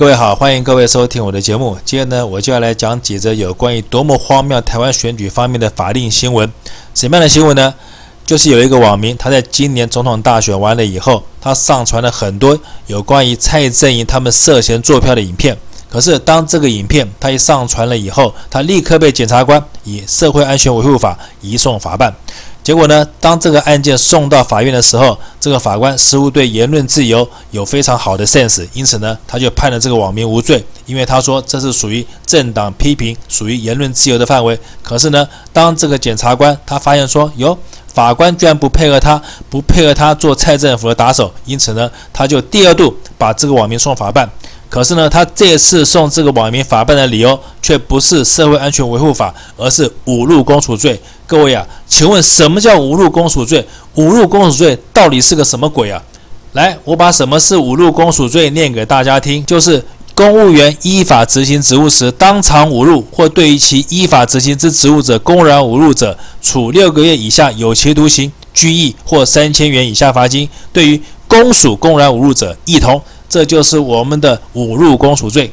各位好，欢迎各位收听我的节目。今天呢，我就要来讲几则有关于多么荒谬台湾选举方面的法令新闻。什么样的新闻呢？就是有一个网民，他在今年总统大选完了以后，他上传了很多有关于蔡阵营他们涉嫌作票的影片。可是当这个影片他一上传了以后，他立刻被检察官以社会安全维护法移送法办。结果呢，当这个案件送到法院的时候，这个法官似乎对言论自由有非常好的 sense，因此呢，他就判了这个网民无罪，因为他说这是属于政党批评，属于言论自由的范围。可是呢，当这个检察官他发现说，哟，法官居然不配合他，不配合他做蔡政府的打手，因此呢，他就第二度把这个网民送法办。可是呢，他这次送这个网民法办的理由却不是社会安全维护法，而是侮辱公署罪。各位啊，请问什么叫侮辱公署罪？侮辱公署罪到底是个什么鬼啊？来，我把什么是侮辱公署罪念给大家听，就是公务员依法执行职务时当场侮辱，或对于其依法执行之职务者公然侮辱者，处六个月以下有期徒刑、拘役或三千元以下罚金；对于公署公然侮辱者，一同。这就是我们的侮辱公署罪，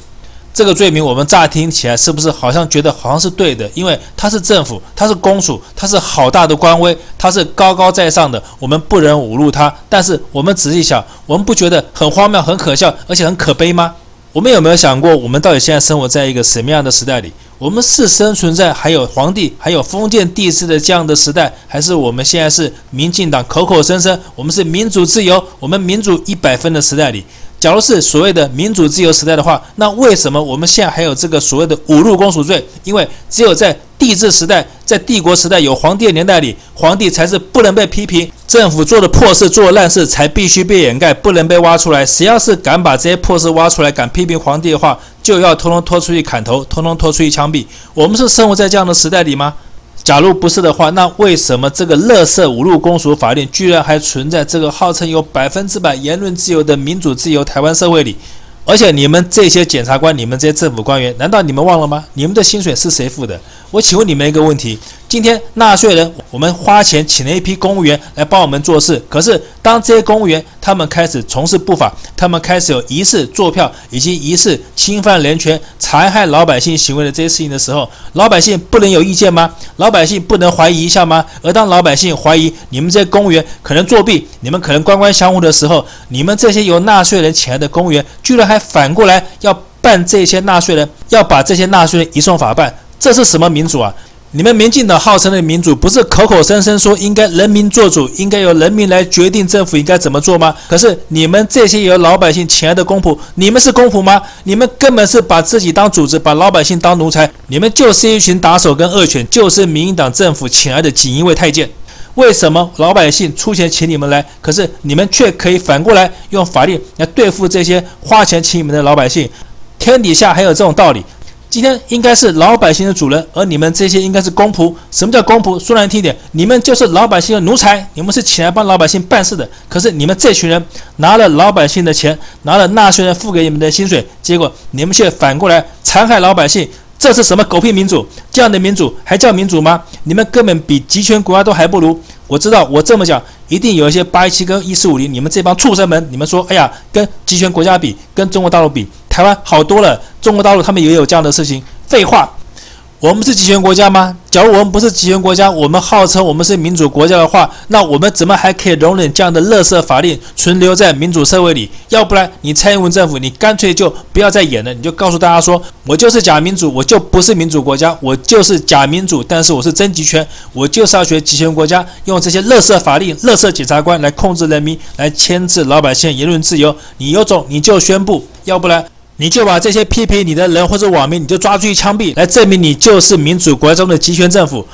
这个罪名我们乍听起来是不是好像觉得好像是对的？因为他是政府，他是公署，他是好大的官威，他是高高在上的，我们不能侮辱他。但是我们仔细想，我们不觉得很荒谬、很可笑，而且很可悲吗？我们有没有想过，我们到底现在生活在一个什么样的时代里？我们是生存在还有皇帝、还有封建帝制的这样的时代，还是我们现在是民进党口口声声我们是民主自由、我们民主一百分的时代里？假如是所谓的民主自由时代的话，那为什么我们现在还有这个所谓的五路公署罪？因为只有在帝制时代，在帝国时代有皇帝的年代里，皇帝才是不能被批评，政府做的破事、做烂事才必须被掩盖，不能被挖出来。谁要是敢把这些破事挖出来，敢批评皇帝的话，就要通通拖出去砍头，通通拖出去枪毙。我们是生活在这样的时代里吗？假如不是的话，那为什么这个乐色五路公署法令居然还存在这个号称有百分之百言论自由的民主自由台湾社会里？而且你们这些检察官，你们这些政府官员，难道你们忘了吗？你们的薪水是谁付的？我请问你们一个问题：今天纳税人，我们花钱请了一批公务员来帮我们做事，可是当这些公务员他们开始从事不法，他们开始有疑似作票以及疑似侵犯人权、残害老百姓行为的这些事情的时候，老百姓不能有意见吗？老百姓不能怀疑一下吗？而当老百姓怀疑你们这些公务员可能作弊，你们可能官官相护的时候，你们这些由纳税人请来的公务员，居然还反过来要办这些纳税人，要把这些纳税人移送法办。这是什么民主啊？你们民进党号称的民主，不是口口声声说应该人民做主，应该由人民来决定政府应该怎么做吗？可是你们这些由老百姓请来的公仆，你们是公仆吗？你们根本是把自己当主子，把老百姓当奴才。你们就是一群打手跟恶犬，就是民进党政府请来的锦衣卫太监。为什么老百姓出钱请你们来，可是你们却可以反过来用法律来对付这些花钱请你们的老百姓？天底下还有这种道理？今天应该是老百姓的主人，而你们这些应该是公仆。什么叫公仆？说难听点，你们就是老百姓的奴才。你们是起来帮老百姓办事的。可是你们这群人拿了老百姓的钱，拿了纳税人付给你们的薪水，结果你们却反过来残害老百姓。这是什么狗屁民主？这样的民主还叫民主吗？你们根本比极权国家都还不如。我知道，我这么讲，一定有一些八一七跟一四五零，你们这帮畜生们，你们说，哎呀，跟极权国家比，跟中国大陆比。台湾好多了，中国大陆他们也有这样的事情。废话，我们是极权国家吗？假如我们不是极权国家，我们号称我们是民主国家的话，那我们怎么还可以容忍这样的垃圾法令存留在民主社会里？要不然，你蔡英文政府，你干脆就不要再演了，你就告诉大家说，我就是假民主，我就不是民主国家，我就是假民主，但是我是真集权，我就是要学极权国家，用这些垃圾法令、垃圾检察官来控制人民，来牵制老百姓言论自由。你有种你就宣布，要不然。你就把这些批评你的人或者网民，你就抓出去枪毙，来证明你就是民主国家中的集权政府。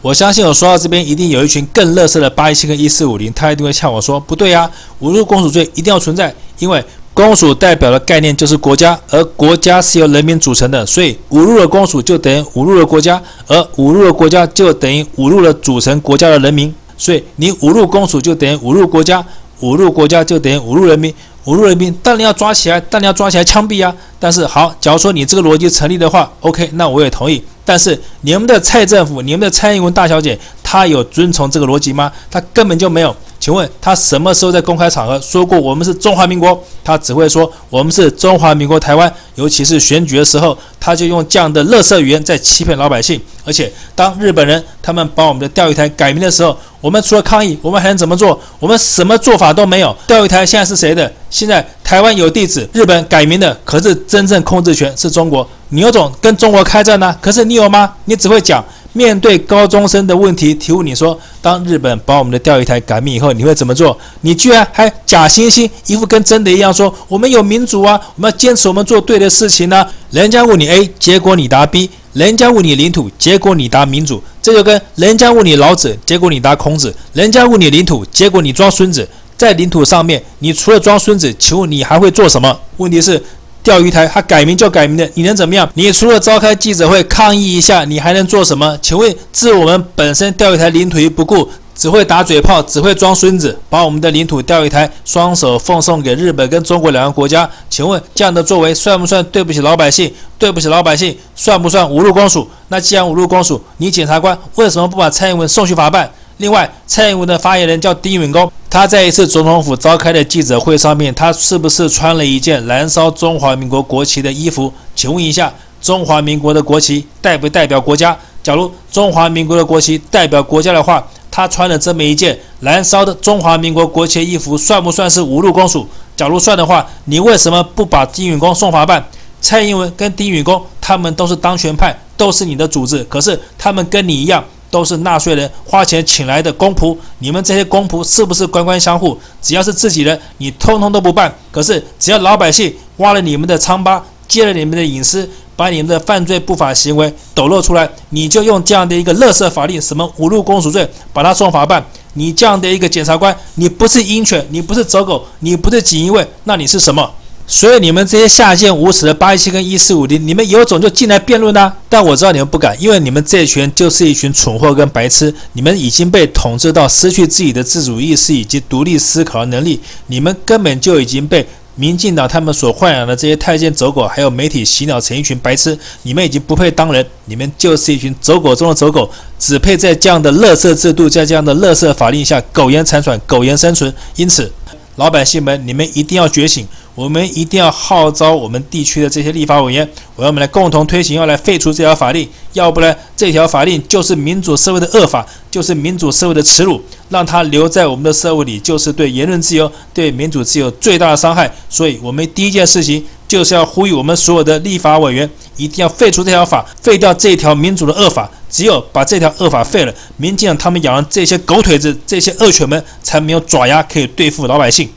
我相信我说到这边，一定有一群更乐色的八一七跟一四五零，他一定会呛我说：不对呀，侮辱公署罪一定要存在，因为公署代表的概念就是国家，而国家是由人民组成的，所以侮辱了公署就等于侮辱了国家，而侮辱了国家就等于侮辱了组成国家的人民，所以你侮辱公署就等于侮辱国家，侮辱国家就等于侮辱人民。侮辱人民，当然要抓起来，当然要抓起来枪毙啊！但是好，假如说你这个逻辑成立的话，OK，那我也同意。但是你们的蔡政府，你们的蔡英文大小姐，她有遵从这个逻辑吗？她根本就没有。请问他什么时候在公开场合说过我们是中华民国？他只会说我们是中华民国台湾。尤其是选举的时候，他就用这样的垃圾语言在欺骗老百姓。而且当日本人他们把我们的钓鱼台改名的时候，我们除了抗议，我们还能怎么做？我们什么做法都没有。钓鱼台现在是谁的？现在台湾有地址，日本改名的，可是真正控制权是中国。你有种跟中国开战呢、可是你有吗？你只会讲。面对高中生的问题提问，你说，当日本把我们的钓鱼台改名以后，你会怎么做？你居然还假惺惺一副跟真的一样说，我们有民主啊，我们要坚持我们做对的事情呢、人家问你 A，结果你答 B；人家问你领土，结果你答民主。这就跟人家问你老子，结果你答孔子；人家问你领土，结果你装孙子。在领土上面，你除了装孙子，请问你还会做什么？问题是。钓鱼台，他改名就改名的，你能怎么样？你除了召开记者会抗议一下，你还能做什么？请问，置我们本身钓鱼台领土于不顾，只会打嘴炮，只会装孙子，把我们的领土钓鱼台双手奉送给日本跟中国两个国家？请问这样的作为算不算对不起老百姓？对不起老百姓，算不算侮辱公署？那既然侮辱公署，你检察官为什么不把蔡英文送去法办？另外，蔡英文的发言人叫丁允恭，他在一次总统府召开的记者会上面，他是不是穿了一件燃烧中华民国国旗的衣服？请问一下，中华民国的国旗代不代表国家？假如中华民国的国旗代表国家的话，他穿了这么一件燃烧的中华民国国旗衣服，算不算是侮辱公署？假如算的话，你为什么不把丁允恭送法办？蔡英文跟丁允恭，他们都是当权派，都是你的组织，可是他们跟你一样。都是纳税人花钱请来的公仆，你们这些公仆是不是官官相护？只要是自己人，你通通都不办。可是只要老百姓挖了你们的疮疤，揭了你们的隐私，把你们的犯罪不法行为抖露出来，你就用这样的一个垃圾法令，什么五路公署罪，把他送法办。你这样的一个检察官，你不是鹰犬，你不是走狗，你不是锦衣卫，那你是什么？所以你们这些下贱无耻的八一七跟一四五零，你们有种就进来辩论呐！但我知道你们不敢，因为你们这一群就是一群蠢货跟白痴，你们已经被统治到失去自己的自主意识以及独立思考的能力，你们根本就已经被民进党他们所豢养的这些太监走狗，还有媒体洗脑成一群白痴，你们已经不配当人，你们就是一群走狗中的走狗，只配在这样的垃圾制度，在这样的垃圾法令下苟延残喘、苟延生存。因此，老百姓们，你们一定要觉醒。我们一定要号召我们地区的这些立法委员，我要们来共同推行，要来废除这条法令，要不然这条法令就是民主社会的恶法，就是民主社会的耻辱，让它留在我们的社会里，就是对言论自由、对民主自由最大的伤害。所以，我们第一件事情就是要呼吁我们所有的立法委员，一定要废除这条法，废掉这条民主的恶法。只有把这条恶法废了，民进党他们养的这些狗腿子、这些恶犬们，才没有爪牙可以对付老百姓。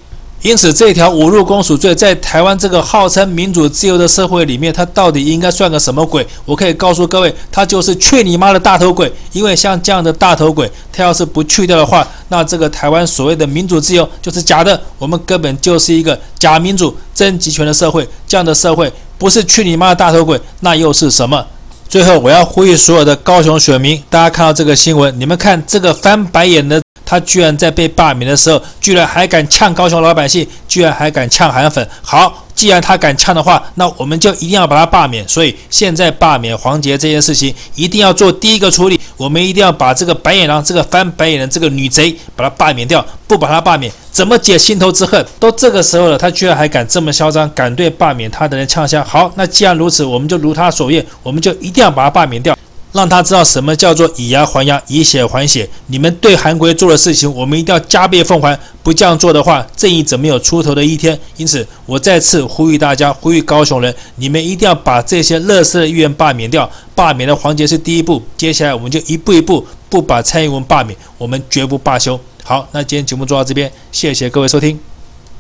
因此，这条侮辱公署罪在台湾这个号称民主自由的社会里面，它到底应该算个什么鬼？我可以告诉各位，它就是去你妈的大头鬼！因为像这样的大头鬼，他要是不去掉的话，那这个台湾所谓的民主自由就是假的，我们根本就是一个假民主、真集权的社会。这样的社会不是去你妈的大头鬼，那又是什么？最后，我要呼吁所有的高雄选民，大家看到这个新闻，你们看这个翻白眼的。他居然在被罢免的时候，居然还敢呛高雄老百姓，居然还敢呛韩粉。好，既然他敢呛的话，那我们就一定要把他罢免。所以现在罢免黄杰这件事情，一定要做第一个处理。我们一定要把这个白眼狼、这个翻白眼的这个女贼，把他罢免掉。不把他罢免，怎么解心头之恨？都这个时候了，他居然还敢这么嚣张，敢对罢免他的人呛声。好，那既然如此，我们就如他所愿，我们就一定要把他罢免掉。让他知道什么叫做以牙还牙，以血还血。你们对韩国做的事情，我们一定要加倍奉还。不这样做的话，正义怎么有出头的一天？因此，我再次呼吁大家，呼吁高雄人，你们一定要把这些乐色的议员罢免掉。罢免的环节是第一步，接下来我们就一步一步，不把蔡英文罢免，我们绝不罢休。好，那今天节目做到这边，谢谢各位收听。